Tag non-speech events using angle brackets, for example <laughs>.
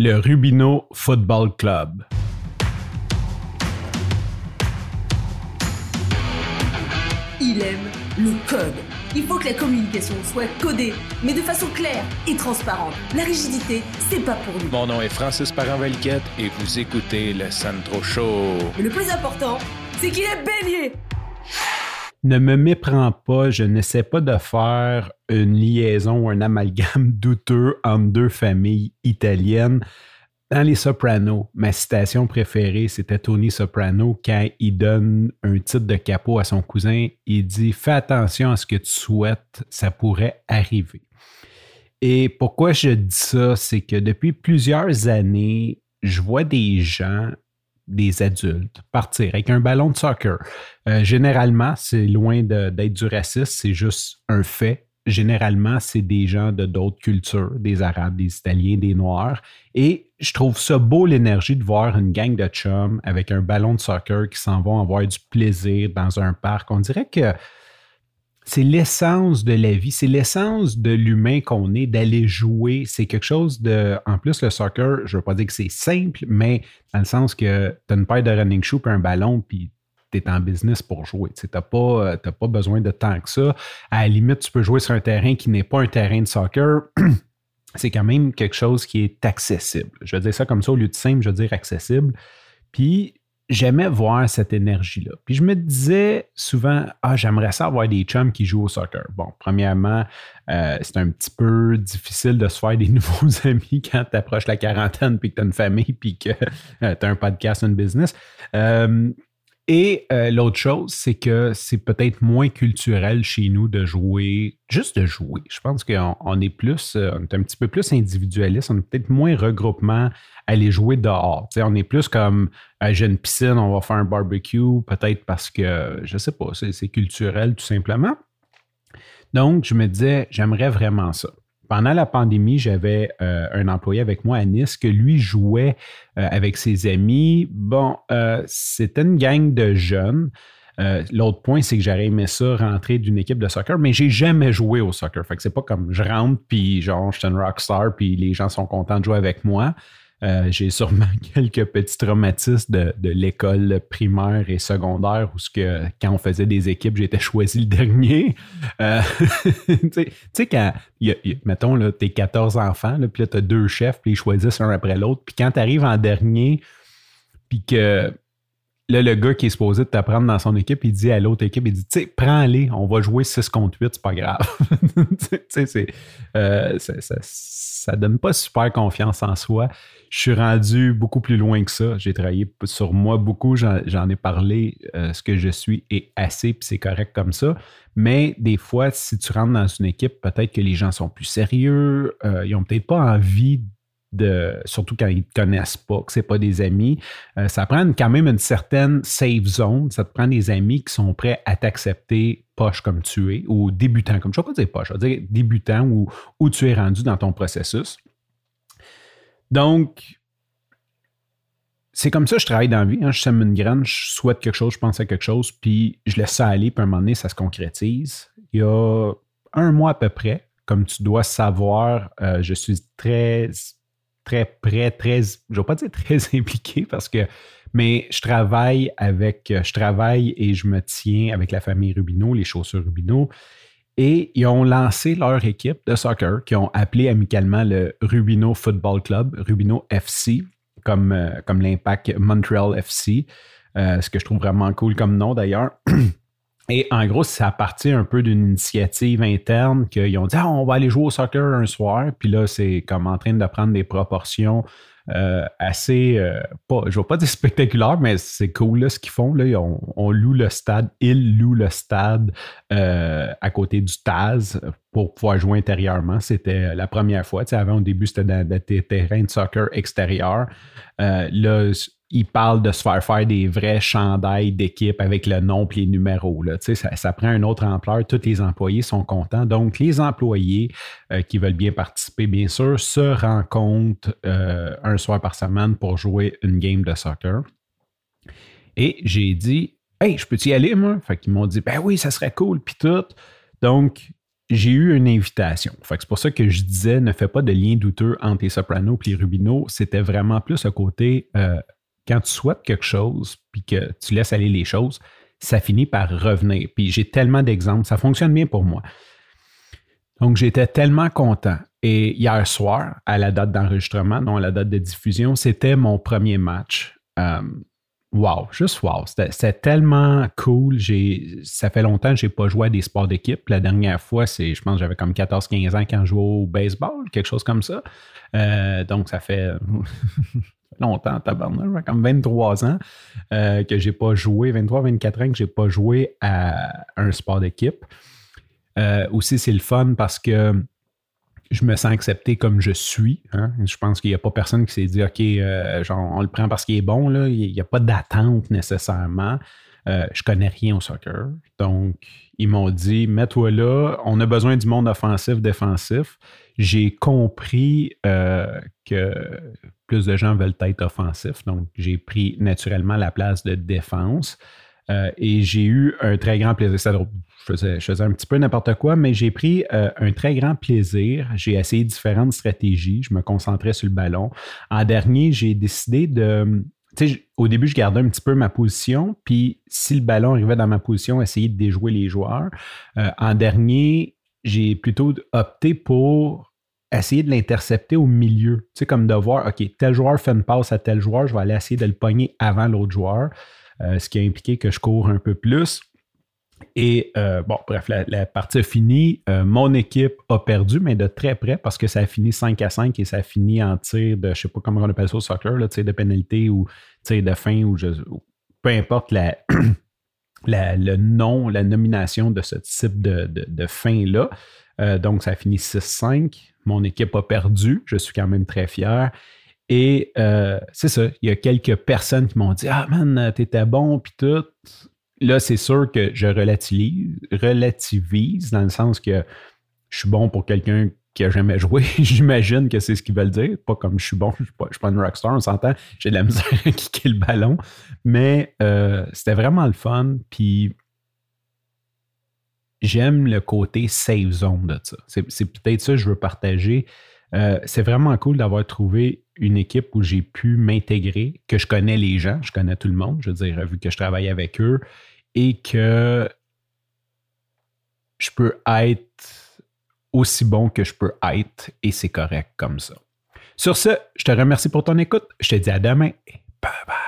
le Rubino Football Club. Il aime le code. Il faut que la communication soit codée, mais de façon claire et transparente. La rigidité, c'est pas pour nous. Mon nom est Francis parent et vous écoutez le Sandro Show. Mais le plus important, c'est qu'il est bélier. Ne me méprends pas, je n'essaie pas de faire une liaison ou un amalgame <laughs> douteux entre deux familles italiennes. Dans Les Sopranos, ma citation préférée, c'était Tony Soprano quand il donne un titre de capot à son cousin. Il dit Fais attention à ce que tu souhaites, ça pourrait arriver. Et pourquoi je dis ça, c'est que depuis plusieurs années, je vois des gens, des adultes, partir avec un ballon de soccer. Euh, généralement, c'est loin d'être du racisme, c'est juste un fait généralement, c'est des gens de d'autres cultures, des Arabes, des Italiens, des Noirs. Et je trouve ça beau l'énergie de voir une gang de chums avec un ballon de soccer qui s'en vont avoir du plaisir dans un parc. On dirait que c'est l'essence de la vie, c'est l'essence de l'humain qu'on est, d'aller jouer. C'est quelque chose de. En plus, le soccer, je ne veux pas dire que c'est simple, mais dans le sens que tu as une paire de running shoes et un ballon, puis tu es en business pour jouer. Tu n'as pas, euh, pas besoin de temps que ça. À la limite, tu peux jouer sur un terrain qui n'est pas un terrain de soccer. <clears throat> c'est quand même quelque chose qui est accessible. Je vais dire ça comme ça, au lieu de simple, je veux dire accessible. Puis j'aimais voir cette énergie-là. Puis je me disais souvent, ah, j'aimerais ça avoir des chums qui jouent au soccer. Bon, premièrement, euh, c'est un petit peu difficile de se faire des <laughs> nouveaux amis quand tu approches la quarantaine, puis que tu as une famille, puis que euh, tu as un podcast, un business. Et euh, l'autre chose, c'est que c'est peut-être moins culturel chez nous de jouer, juste de jouer. Je pense qu'on est plus, euh, on est un petit peu plus individualiste, on est peut-être moins regroupement à aller jouer dehors. on est plus comme euh, j'ai une piscine, on va faire un barbecue, peut-être parce que, je sais pas, c'est culturel tout simplement. Donc, je me disais, j'aimerais vraiment ça pendant la pandémie, j'avais euh, un employé avec moi à Nice que lui jouait euh, avec ses amis. Bon, euh, c'était une gang de jeunes. L'autre point, c'est que j'aurais aimé ça rentrer d'une équipe de soccer, mais j'ai jamais joué au soccer. Fait que c'est pas comme je rentre puis genre je suis une rockstar puis les gens sont contents de jouer avec moi. Euh, j'ai sûrement <laughs> quelques petits traumatismes de, l'école primaire et secondaire où que, quand on faisait des équipes, j'étais choisi le dernier. Euh, <laughs> tu sais, quand, mettons, là, t'es 14 enfants, puis là, t'as deux chefs, puis ils choisissent un après l'autre. Puis quand t'arrives en dernier, puis que là, le gars qui est supposé de t'apprendre dans son équipe, il dit à l'autre équipe, il dit, tu prends-les, on va jouer 6 contre 8, c'est pas grave. <laughs> tu sais, c'est, euh, ça, ça, donne pas super confiance en soi je suis rendu beaucoup plus loin que ça. J'ai travaillé sur moi beaucoup, j'en ai parlé. Euh, ce que je suis est assez, puis c'est correct comme ça. Mais des fois, si tu rentres dans une équipe, peut-être que les gens sont plus sérieux, euh, ils n'ont peut-être pas envie de, surtout quand ils ne te connaissent pas, que ce pas des amis. Euh, ça prend quand même une certaine safe zone. Ça te prend des amis qui sont prêts à t'accepter poche comme tu es, ou débutant comme je ne vais pas dire poche, je vais dire débutant ou où tu es rendu dans ton processus. Donc, c'est comme ça que je travaille dans la vie. Hein. Je sème une graine, je souhaite quelque chose, je pense à quelque chose, puis je laisse ça aller, puis à un moment donné, ça se concrétise. Il y a un mois à peu près, comme tu dois savoir, euh, je suis très, très près, très, je ne vais pas dire très <laughs> impliqué parce que, mais je travaille avec, je travaille et je me tiens avec la famille Rubino, les chaussures Rubino. Et ils ont lancé leur équipe de soccer qui ont appelé amicalement le Rubino Football Club, Rubino FC, comme, euh, comme l'impact Montreal FC, euh, ce que je trouve vraiment cool comme nom d'ailleurs. <clears throat> Et en gros, ça partit un peu d'une initiative interne qu'ils ont dit ah, on va aller jouer au soccer un soir. Puis là, c'est comme en train de prendre des proportions euh, assez, euh, je ne vais pas dire <laughs> spectaculaire, mais c'est cool là, ce qu'ils font. On, loue le stade, ils louent le stade euh, à côté du Taz pour pouvoir jouer intérieurement. C'était la première fois. avant, au début, c'était dans des terrains de soccer extérieurs. là, il parle de se faire faire des vrais chandails d'équipe avec le nom et les numéros. Là. Ça, ça prend une autre ampleur. Tous les employés sont contents. Donc, les employés euh, qui veulent bien participer, bien sûr, se rencontrent euh, un soir par semaine pour jouer une game de soccer. Et j'ai dit, Hey, je peux y aller, moi? Fait qu'ils m'ont dit, Ben oui, ça serait cool, puis tout. Donc, j'ai eu une invitation. c'est pour ça que je disais ne fais pas de lien douteux entre les sopranos et les rubino. C'était vraiment plus à côté euh, quand tu souhaites quelque chose puis que tu laisses aller les choses, ça finit par revenir. Puis j'ai tellement d'exemples, ça fonctionne bien pour moi. Donc j'étais tellement content. Et hier soir, à la date d'enregistrement, non à la date de diffusion, c'était mon premier match. Euh, wow, juste wow. C'était tellement cool. Ça fait longtemps que je n'ai pas joué à des sports d'équipe. La dernière fois, c'est, je pense que j'avais comme 14-15 ans quand je jouais au baseball, quelque chose comme ça. Euh, donc, ça fait <laughs> longtemps, tabarnak, comme 23 ans euh, que j'ai pas joué, 23-24 ans que j'ai pas joué à un sport d'équipe. Euh, aussi, c'est le fun parce que je me sens accepté comme je suis. Hein. Je pense qu'il n'y a pas personne qui s'est dit OK, euh, genre, on le prend parce qu'il est bon. Il n'y a pas d'attente nécessairement. Euh, je connais rien au soccer. Donc, ils m'ont dit mets-toi là, on a besoin du monde offensif, défensif. J'ai compris euh, que plus de gens veulent être offensifs. Donc, j'ai pris naturellement la place de défense. et j'ai eu un très grand plaisir je faisais, un petit peu n'importe quoi, mais j'ai pris euh, un très grand plaisir. J'ai essayé différentes stratégies. Je me concentrais sur le ballon. En dernier, j'ai décidé de. Sais, au début, je gardais un petit peu ma position, puis si le ballon arrivait dans ma position, essayer de déjouer les joueurs. Euh, en dernier, j'ai plutôt opté pour essayer de l'intercepter au milieu. Tu sais, comme de voir, OK, tel joueur fait une passe à tel joueur, je vais aller essayer de le pogner avant l'autre joueur, euh, ce qui a impliqué que je cours un peu plus. Et euh, bon, bref, la, partie a fini. Euh, mon équipe a perdu, mais de très près parce que ça a fini 5 à 5 et ça a fini en tir de, je ne sais pas comment on appelle ça au soccer, là, de pénalité ou de fin ou peu importe <clears throat> la, le nom, la nomination de ce type de, fin-là. Euh, donc, ça a fini 6-5. Mon équipe a perdu. Je suis quand même très fier. Et c'est ça, il y a quelques personnes qui m'ont dit Ah man, t'étais bon, puis tout là, c'est sûr que je relativise, dans le sens que je suis bon pour quelqu'un qui a jamais joué. <laughs> J'imagine que c'est ce qu'ils veulent dire. Pas comme je suis bon, je suis pas, suis pas une rockstar, on s'entend. J'ai de la <laughs> misère à kicker le ballon. Mais euh, c'était vraiment le fun. Puis j'aime le côté safe zone de ça. C'est peut-être ça que je veux partager. Euh, c'est vraiment cool d'avoir trouvé une équipe où j'ai pu m'intégrer, que je connais les gens, je connais tout le monde, je veux dire, vu que je travaille avec eux, et que je peux être aussi bon que je peux être et c'est correct comme ça. Sur ce, je te remercie pour ton écoute. Je te dis à demain et bye bye.